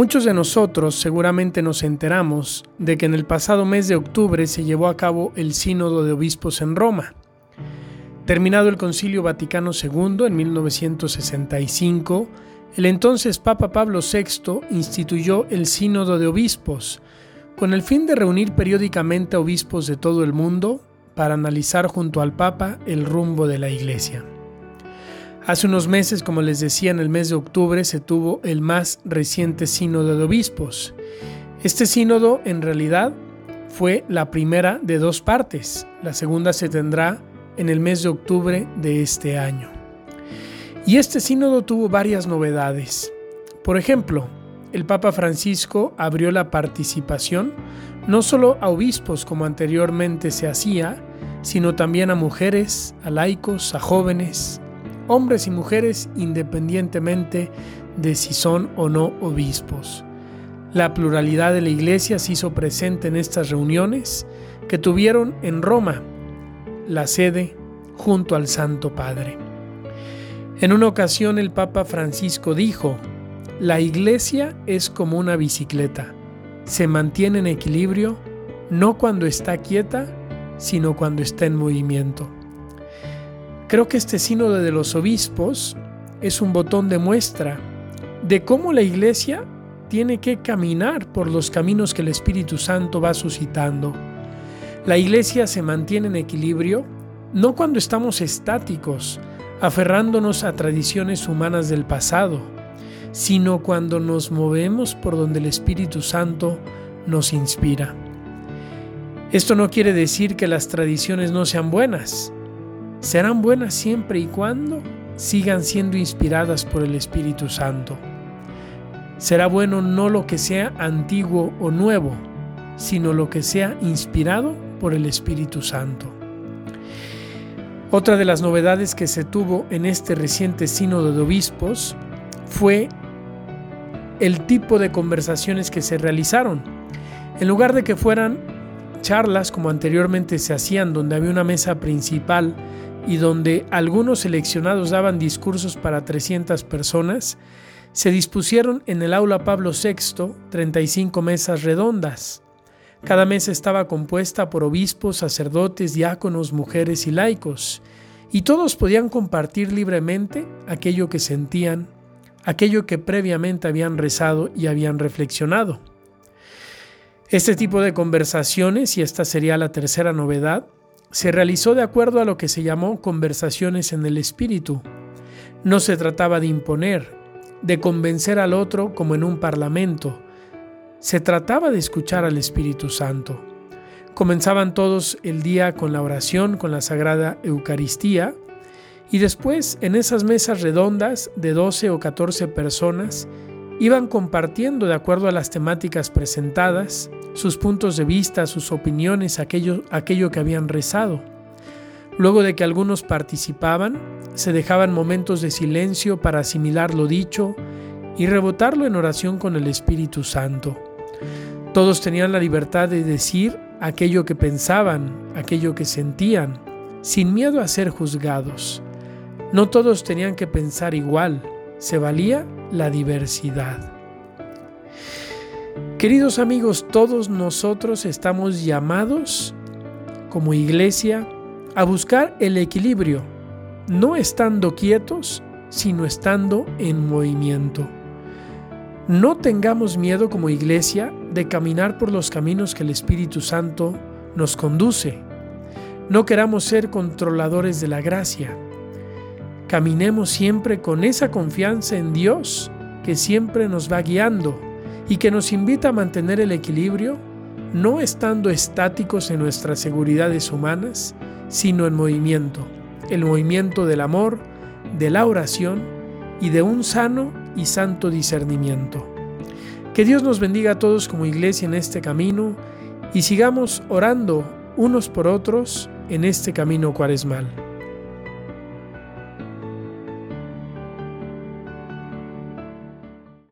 Muchos de nosotros seguramente nos enteramos de que en el pasado mes de octubre se llevó a cabo el Sínodo de Obispos en Roma. Terminado el Concilio Vaticano II en 1965, el entonces Papa Pablo VI instituyó el Sínodo de Obispos, con el fin de reunir periódicamente a obispos de todo el mundo para analizar junto al Papa el rumbo de la Iglesia. Hace unos meses, como les decía, en el mes de octubre se tuvo el más reciente sínodo de obispos. Este sínodo en realidad fue la primera de dos partes. La segunda se tendrá en el mes de octubre de este año. Y este sínodo tuvo varias novedades. Por ejemplo, el Papa Francisco abrió la participación no solo a obispos como anteriormente se hacía, sino también a mujeres, a laicos, a jóvenes, hombres y mujeres independientemente de si son o no obispos. La pluralidad de la iglesia se hizo presente en estas reuniones que tuvieron en Roma, la sede junto al Santo Padre. En una ocasión el Papa Francisco dijo, la iglesia es como una bicicleta, se mantiene en equilibrio no cuando está quieta, sino cuando está en movimiento. Creo que este sínodo de los obispos es un botón de muestra de cómo la iglesia tiene que caminar por los caminos que el Espíritu Santo va suscitando. La iglesia se mantiene en equilibrio no cuando estamos estáticos, aferrándonos a tradiciones humanas del pasado, sino cuando nos movemos por donde el Espíritu Santo nos inspira. Esto no quiere decir que las tradiciones no sean buenas, serán buenas siempre y cuando sigan siendo inspiradas por el Espíritu Santo. Será bueno no lo que sea antiguo o nuevo, sino lo que sea inspirado por el Espíritu Santo. Otra de las novedades que se tuvo en este reciente sínodo de obispos fue el tipo de conversaciones que se realizaron. En lugar de que fueran charlas como anteriormente se hacían, donde había una mesa principal y donde algunos seleccionados daban discursos para 300 personas, se dispusieron en el aula Pablo VI 35 mesas redondas. Cada mesa estaba compuesta por obispos, sacerdotes, diáconos, mujeres y laicos, y todos podían compartir libremente aquello que sentían, aquello que previamente habían rezado y habían reflexionado. Este tipo de conversaciones, y esta sería la tercera novedad, se realizó de acuerdo a lo que se llamó conversaciones en el espíritu. No se trataba de imponer, de convencer al otro como en un parlamento. Se trataba de escuchar al Espíritu Santo. Comenzaban todos el día con la oración, con la Sagrada Eucaristía, y después en esas mesas redondas de 12 o 14 personas iban compartiendo de acuerdo a las temáticas presentadas sus puntos de vista, sus opiniones, aquello, aquello que habían rezado. Luego de que algunos participaban, se dejaban momentos de silencio para asimilar lo dicho y rebotarlo en oración con el Espíritu Santo. Todos tenían la libertad de decir aquello que pensaban, aquello que sentían, sin miedo a ser juzgados. No todos tenían que pensar igual, se valía la diversidad. Queridos amigos, todos nosotros estamos llamados como iglesia a buscar el equilibrio, no estando quietos, sino estando en movimiento. No tengamos miedo como iglesia de caminar por los caminos que el Espíritu Santo nos conduce. No queramos ser controladores de la gracia. Caminemos siempre con esa confianza en Dios que siempre nos va guiando y que nos invita a mantener el equilibrio, no estando estáticos en nuestras seguridades humanas, sino en movimiento, el movimiento del amor, de la oración y de un sano y santo discernimiento. Que Dios nos bendiga a todos como iglesia en este camino y sigamos orando unos por otros en este camino cuaresmal.